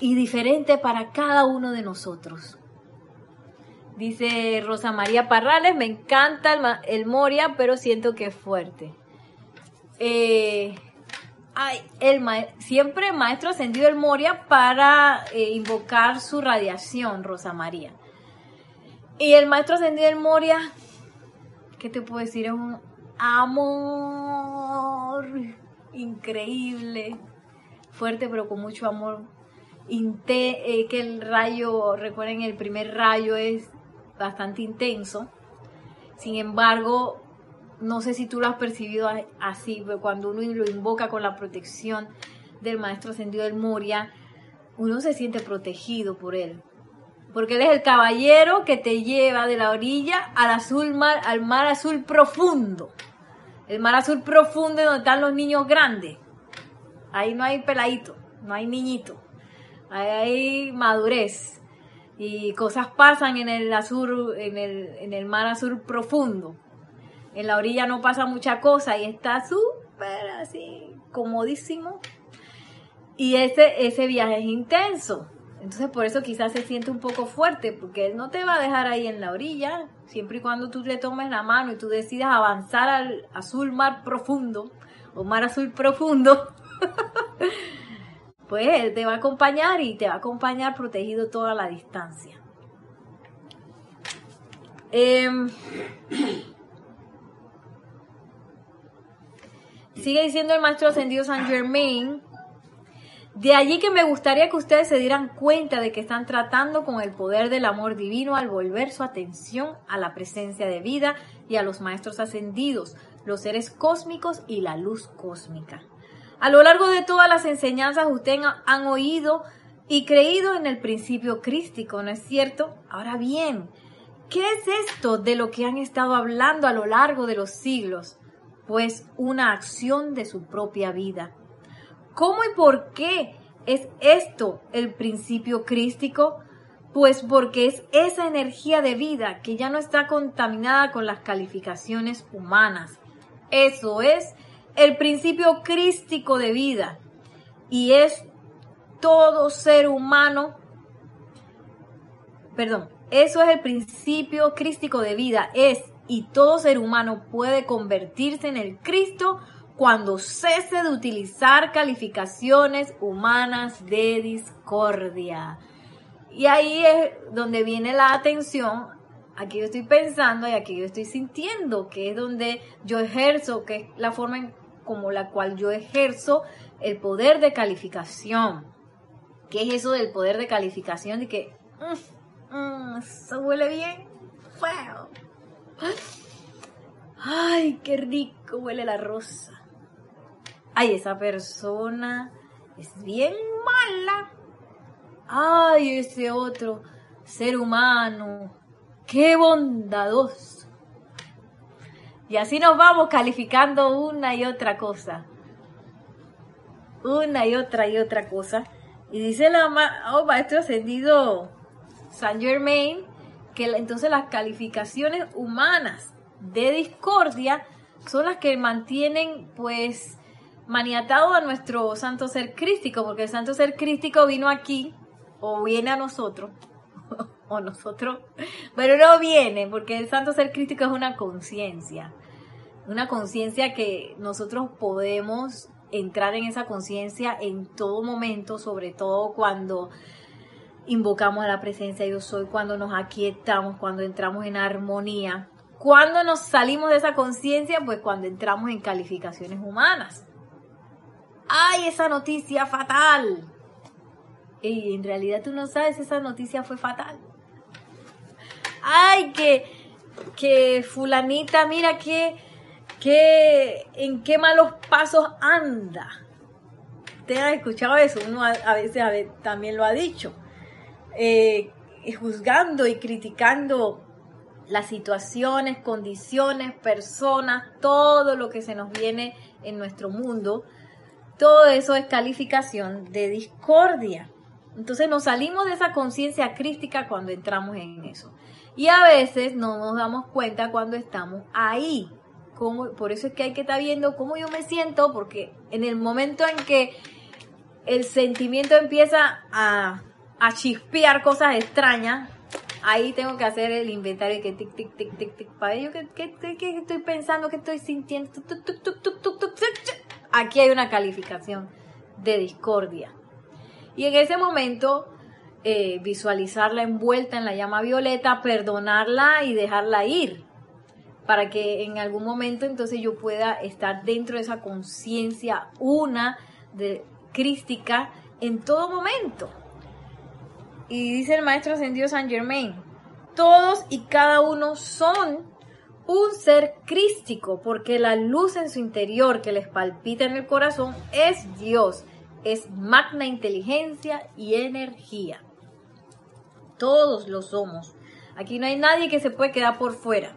y diferente para cada uno de nosotros. Dice Rosa María Parrales, me encanta el, el Moria, pero siento que es fuerte. Eh, Ay, el siempre maestro ascendido el Moria para eh, invocar su radiación, Rosa María. Y el maestro ascendido el Moria, ¿qué te puedo decir? Es un amor increíble, fuerte pero con mucho amor. Eh, que el rayo, recuerden, el primer rayo es bastante intenso. Sin embargo, no sé si tú lo has percibido así, pero cuando uno lo invoca con la protección del Maestro Ascendido del Moria, uno se siente protegido por él. Porque él es el caballero que te lleva de la orilla al azul mar, al mar azul profundo. El mar azul profundo donde están los niños grandes. Ahí no hay peladito, no hay niñito. Ahí hay madurez. Y cosas pasan en el azul, en el, en el mar azul profundo en la orilla no pasa mucha cosa y está súper así, comodísimo. Y ese, ese viaje es intenso. Entonces por eso quizás se siente un poco fuerte, porque él no te va a dejar ahí en la orilla, siempre y cuando tú le tomes la mano y tú decidas avanzar al azul mar profundo, o mar azul profundo, pues él te va a acompañar y te va a acompañar protegido toda la distancia. Em, Sigue diciendo el maestro ascendido San Germain. De allí que me gustaría que ustedes se dieran cuenta de que están tratando con el poder del amor divino al volver su atención a la presencia de vida y a los maestros ascendidos, los seres cósmicos y la luz cósmica. A lo largo de todas las enseñanzas ustedes han oído y creído en el principio crístico, ¿no es cierto? Ahora bien, ¿qué es esto de lo que han estado hablando a lo largo de los siglos? Pues una acción de su propia vida. ¿Cómo y por qué es esto el principio crístico? Pues porque es esa energía de vida que ya no está contaminada con las calificaciones humanas. Eso es el principio crístico de vida. Y es todo ser humano, perdón, eso es el principio crístico de vida, es y todo ser humano puede convertirse en el Cristo cuando cese de utilizar calificaciones humanas de discordia. Y ahí es donde viene la atención, aquí yo estoy pensando y aquí yo estoy sintiendo, que es donde yo ejerzo, que es la forma en, como la cual yo ejerzo el poder de calificación. ¿Qué es eso del poder de calificación? De que, mm, mm, eso huele bien feo. Ay, qué rico huele la rosa. Ay, esa persona es bien mala. Ay, ese otro ser humano, qué bondadoso. Y así nos vamos calificando una y otra cosa. Una y otra y otra cosa. Y dice la oh, maestro ascendido Saint Germain que entonces las calificaciones humanas de discordia son las que mantienen pues maniatado a nuestro santo ser crístico, porque el santo ser crístico vino aquí o viene a nosotros o nosotros, pero no viene, porque el santo ser crístico es una conciencia, una conciencia que nosotros podemos entrar en esa conciencia en todo momento, sobre todo cuando invocamos a la presencia yo soy, cuando nos aquietamos, cuando entramos en armonía. Cuando nos salimos de esa conciencia, pues cuando entramos en calificaciones humanas. ¡Ay, esa noticia fatal! Y en realidad tú no sabes, esa noticia fue fatal. ¡Ay, que, que fulanita, mira que ¿En qué malos pasos anda? ¿Te has escuchado eso? Uno a, veces también lo ha dicho. Eh, juzgando y criticando las situaciones, condiciones, personas, todo lo que se nos viene en nuestro mundo, todo eso es calificación de discordia. Entonces nos salimos de esa conciencia crítica cuando entramos en eso. Y a veces no nos damos cuenta cuando estamos ahí por eso es que hay que estar viendo cómo yo me siento, porque en el momento en que el sentimiento empieza a, a chispear cosas extrañas, ahí tengo que hacer el inventario que tic, tic, tic, tic, tic, para ello, ¿qué, qué, estoy pensando, qué estoy sintiendo? Aquí hay una calificación de discordia. Y en ese momento, eh, visualizarla envuelta en la llama violeta, perdonarla y dejarla ir para que en algún momento entonces yo pueda estar dentro de esa conciencia una de crística en todo momento. Y dice el maestro ascendido San Germain, todos y cada uno son un ser crístico, porque la luz en su interior que les palpita en el corazón es Dios, es magna inteligencia y energía. Todos lo somos. Aquí no hay nadie que se puede quedar por fuera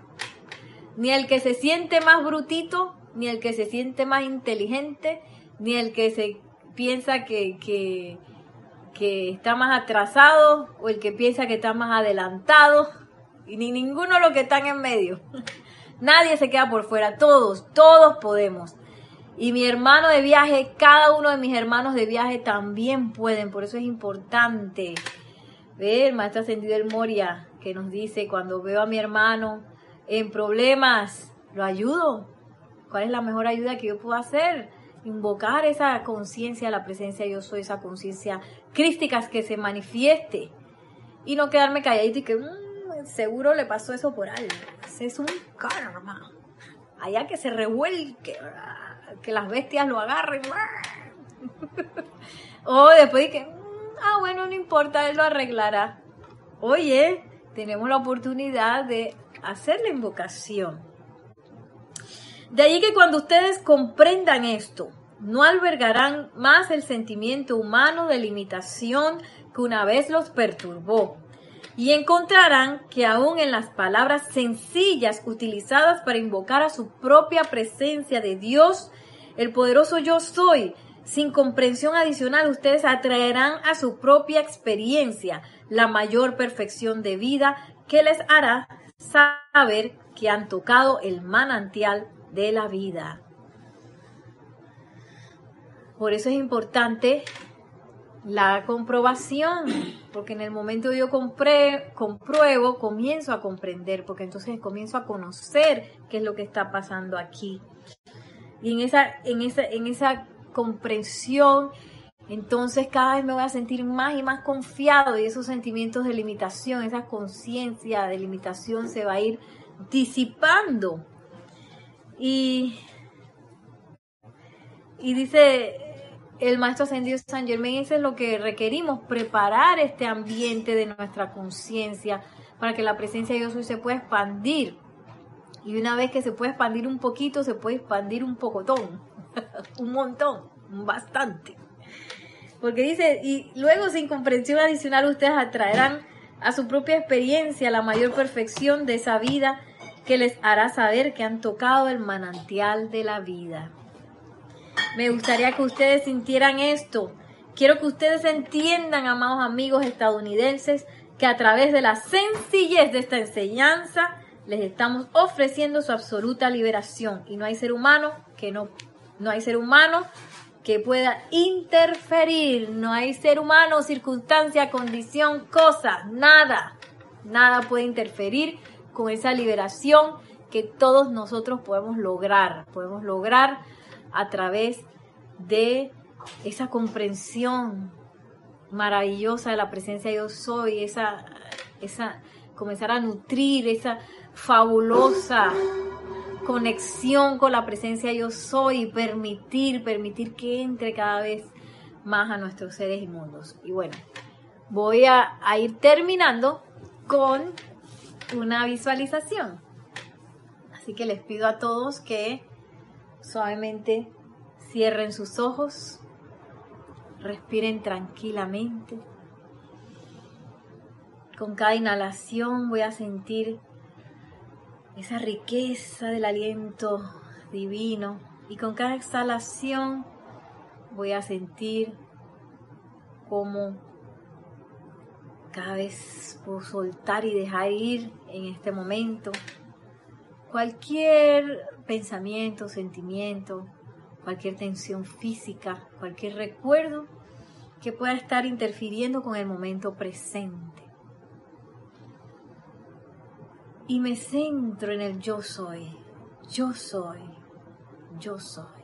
ni el que se siente más brutito, ni el que se siente más inteligente, ni el que se piensa que, que, está más atrasado o el que piensa que está más adelantado, y ni ninguno de los que están en medio. Nadie se queda por fuera, todos, todos podemos. Y mi hermano de viaje, cada uno de mis hermanos de viaje también pueden, por eso es importante. Ver, maestro ascendido el Moria, que nos dice, cuando veo a mi hermano, en problemas, lo ayudo. ¿Cuál es la mejor ayuda que yo puedo hacer? Invocar esa conciencia, la presencia yo soy, esa conciencia crística que se manifieste. Y no quedarme calladito y que mm, seguro le pasó eso por algo. Es un karma. Allá que se revuelque, que las bestias lo agarren. o después de que, ah, bueno, no importa, él lo arreglará. Oye, tenemos la oportunidad de hacer la invocación. De ahí que cuando ustedes comprendan esto, no albergarán más el sentimiento humano de limitación que una vez los perturbó. Y encontrarán que aún en las palabras sencillas utilizadas para invocar a su propia presencia de Dios, el poderoso yo soy, sin comprensión adicional, ustedes atraerán a su propia experiencia la mayor perfección de vida que les hará saber que han tocado el manantial de la vida. Por eso es importante la comprobación, porque en el momento yo compré, compruebo, comienzo a comprender, porque entonces comienzo a conocer qué es lo que está pasando aquí. Y en esa, en esa, en esa comprensión, entonces cada vez me voy a sentir más y más confiado y esos sentimientos de limitación, esa conciencia de limitación se va a ir disipando. Y, y dice el maestro ascendido San Germain, eso es lo que requerimos, preparar este ambiente de nuestra conciencia para que la presencia de Dios se pueda expandir. Y una vez que se puede expandir un poquito, se puede expandir un pocotón, un montón, bastante. Porque dice, y luego sin comprensión adicional ustedes atraerán a su propia experiencia la mayor perfección de esa vida que les hará saber que han tocado el manantial de la vida. Me gustaría que ustedes sintieran esto. Quiero que ustedes entiendan, amados amigos estadounidenses, que a través de la sencillez de esta enseñanza les estamos ofreciendo su absoluta liberación y no hay ser humano que no no hay ser humano que pueda interferir, no hay ser humano, circunstancia, condición, cosa, nada, nada puede interferir con esa liberación que todos nosotros podemos lograr, podemos lograr a través de esa comprensión maravillosa de la presencia de yo soy, esa, esa, comenzar a nutrir esa fabulosa conexión con la presencia yo soy y permitir, permitir que entre cada vez más a nuestros seres inmundos. Y bueno, voy a, a ir terminando con una visualización. Así que les pido a todos que suavemente cierren sus ojos, respiren tranquilamente. Con cada inhalación voy a sentir esa riqueza del aliento divino. Y con cada exhalación voy a sentir cómo cada vez puedo soltar y dejar ir en este momento cualquier pensamiento, sentimiento, cualquier tensión física, cualquier recuerdo que pueda estar interfiriendo con el momento presente y me centro en el yo soy, yo soy, yo soy.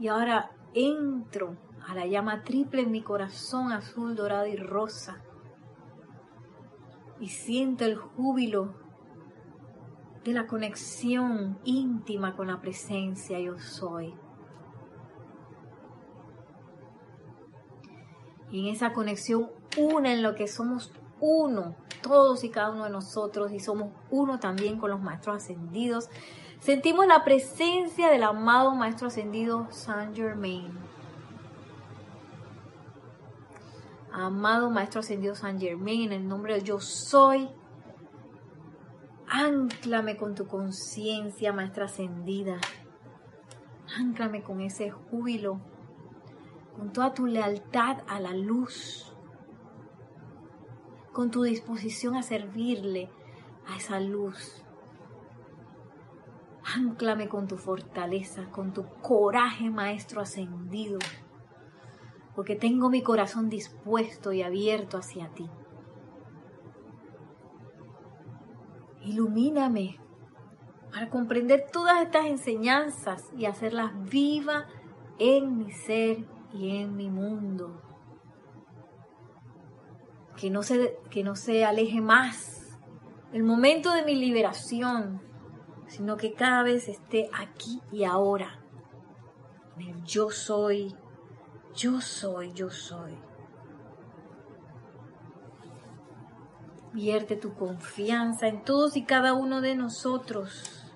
Y ahora entro a la llama triple en mi corazón azul, dorado y rosa. Y siento el júbilo de la conexión íntima con la presencia yo soy. Y en esa conexión una en lo que somos uno, todos y cada uno de nosotros, y somos uno también con los maestros ascendidos. Sentimos la presencia del amado Maestro Ascendido Saint Germain. Amado Maestro Ascendido Saint Germain, en el nombre de yo soy, anclame con tu conciencia, Maestra Ascendida. Anclame con ese júbilo, con toda tu lealtad a la luz con tu disposición a servirle a esa luz. Ánclame con tu fortaleza, con tu coraje, Maestro ascendido, porque tengo mi corazón dispuesto y abierto hacia ti. Ilumíname para comprender todas estas enseñanzas y hacerlas vivas en mi ser y en mi mundo que no se, que no se aleje más el momento de mi liberación, sino que cada vez esté aquí y ahora. yo soy, yo soy, yo soy. Vierte tu confianza en todos y cada uno de nosotros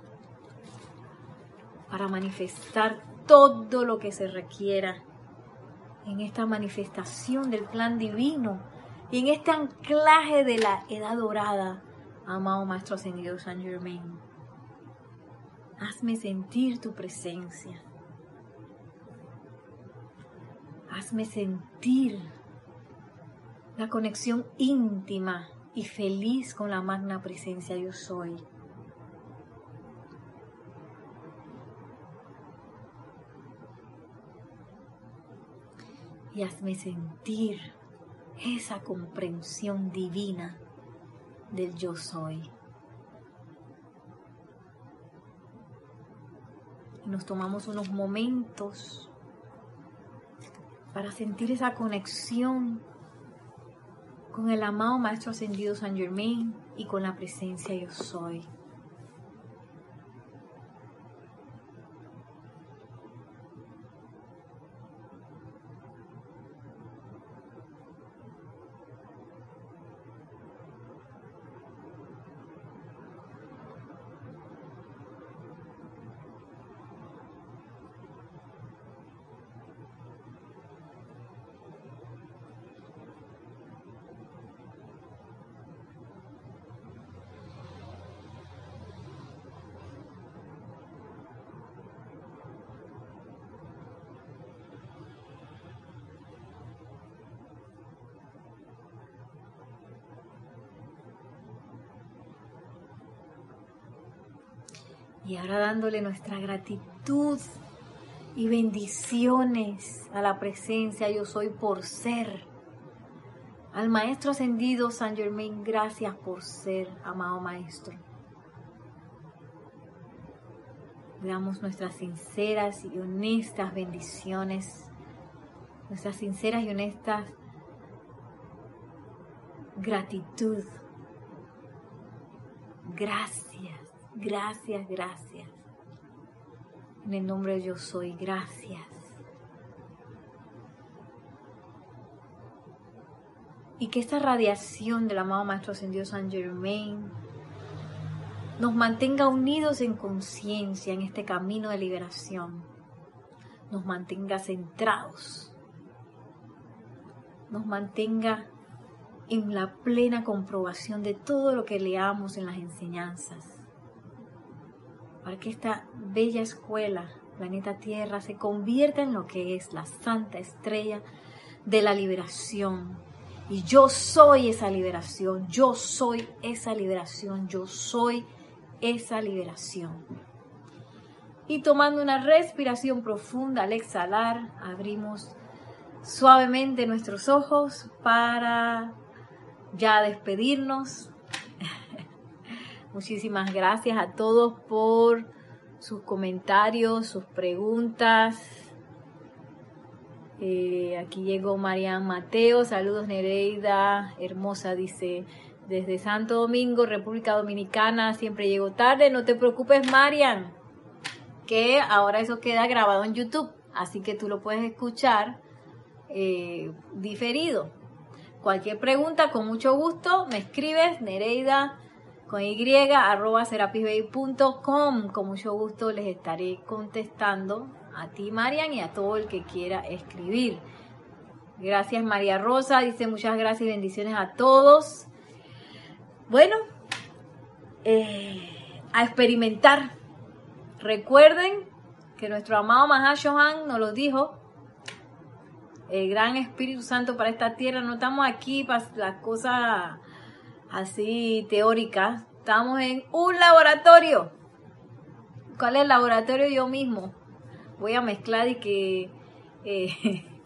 para manifestar todo lo que se requiera en esta manifestación del plan divino y en este anclaje de la edad dorada, amado Maestro Ascendido San Germain. Hazme sentir tu presencia. Hazme sentir la conexión íntima y feliz con la magna presencia yo soy. Y hazme sentir esa comprensión divina del yo soy. Y nos tomamos unos momentos para sentir esa conexión con el amado Maestro Ascendido San Germain y con la presencia yo soy. Y ahora dándole nuestra gratitud y bendiciones a la presencia yo soy por ser. Al Maestro Ascendido San Germain, gracias por ser, amado Maestro. damos nuestras sinceras y honestas bendiciones, nuestras sinceras y honestas gratitud. Gracias. Gracias, gracias. En el nombre de yo soy, gracias. Y que esta radiación del amado Maestro Ascendido San Germain nos mantenga unidos en conciencia en este camino de liberación. Nos mantenga centrados. Nos mantenga en la plena comprobación de todo lo que leamos en las enseñanzas para que esta bella escuela, planeta Tierra, se convierta en lo que es la santa estrella de la liberación. Y yo soy esa liberación, yo soy esa liberación, yo soy esa liberación. Y tomando una respiración profunda al exhalar, abrimos suavemente nuestros ojos para ya despedirnos Muchísimas gracias a todos por sus comentarios, sus preguntas. Eh, aquí llegó Marian Mateo, saludos Nereida, hermosa, dice, desde Santo Domingo, República Dominicana, siempre llego tarde, no te preocupes Marian, que ahora eso queda grabado en YouTube, así que tú lo puedes escuchar eh, diferido. Cualquier pregunta, con mucho gusto, me escribes, Nereida con y arroba serapisbay.com. Con mucho gusto les estaré contestando a ti, Marian, y a todo el que quiera escribir. Gracias, María Rosa. Dice muchas gracias y bendiciones a todos. Bueno, eh, a experimentar. Recuerden que nuestro amado Mahashohan nos lo dijo. El gran Espíritu Santo para esta tierra. No estamos aquí para las cosas así teóricas, estamos en un laboratorio. ¿Cuál es el laboratorio? Yo mismo. Voy a mezclar y que... Eh,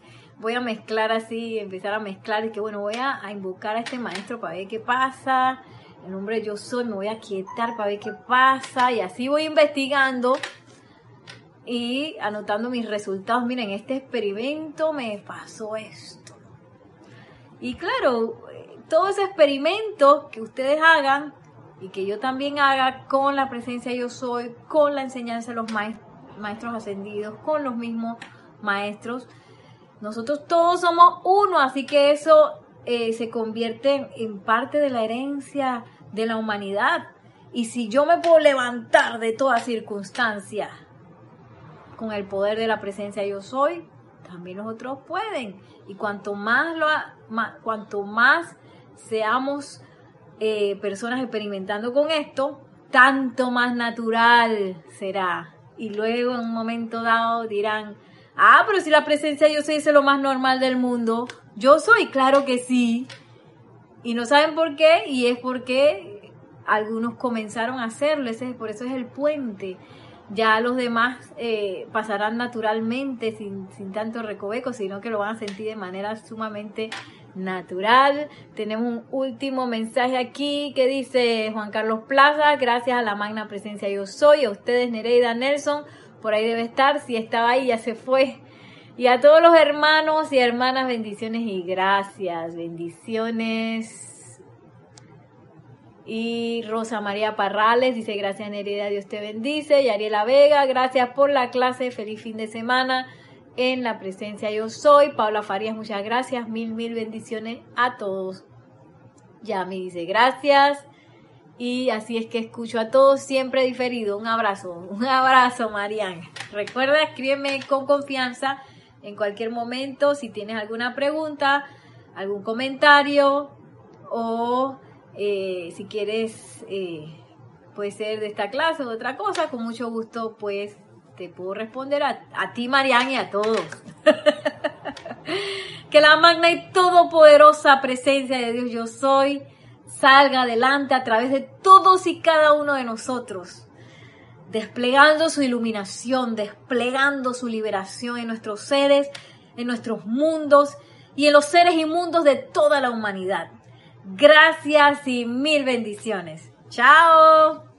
voy a mezclar así, empezar a mezclar y que bueno, voy a, invocar a este maestro para ver qué pasa. El nombre yo soy, me voy a quietar para ver qué pasa y así voy investigando y anotando mis resultados. Miren, este experimento me pasó esto. Y claro, todo ese experimento que ustedes hagan y que yo también haga con la presencia yo soy, con la enseñanza de los maestros ascendidos, con los mismos maestros. Nosotros todos somos uno, así que eso eh, se convierte en parte de la herencia de la humanidad. Y si yo me puedo levantar de toda circunstancia con el poder de la presencia yo soy, también los otros pueden. Y cuanto más, lo, cuanto más seamos eh, personas experimentando con esto, tanto más natural será. Y luego en un momento dado dirán, ah, pero si la presencia yo soy es lo más normal del mundo, yo soy, claro que sí. Y no saben por qué, y es porque algunos comenzaron a hacerlo, ese, por eso es el puente. Ya los demás eh, pasarán naturalmente, sin, sin tanto recoveco, sino que lo van a sentir de manera sumamente natural. Tenemos un último mensaje aquí que dice Juan Carlos Plaza, gracias a la magna presencia yo soy, a ustedes Nereida Nelson, por ahí debe estar, si estaba ahí ya se fue. Y a todos los hermanos y hermanas, bendiciones y gracias, bendiciones. Y Rosa María Parrales dice, gracias Nereida, Dios te bendice. Y Ariela Vega, gracias por la clase, feliz fin de semana en la presencia yo soy. Paula Farías, muchas gracias. Mil, mil bendiciones a todos. Ya me dice gracias. Y así es que escucho a todos siempre diferido. Un abrazo, un abrazo, Marian. Recuerda, escríbeme con confianza en cualquier momento si tienes alguna pregunta, algún comentario o eh, si quieres, eh, puede ser de esta clase o de otra cosa, con mucho gusto, pues te puedo responder a, ti, Marian, y a todos. que la magna y todopoderosa presencia de Dios yo soy salga adelante a través de todos y cada uno de nosotros, desplegando su iluminación, desplegando su liberación en nuestros seres, en nuestros mundos y en los seres inmundos de toda la humanidad. Gracias y mil bendiciones. Chao.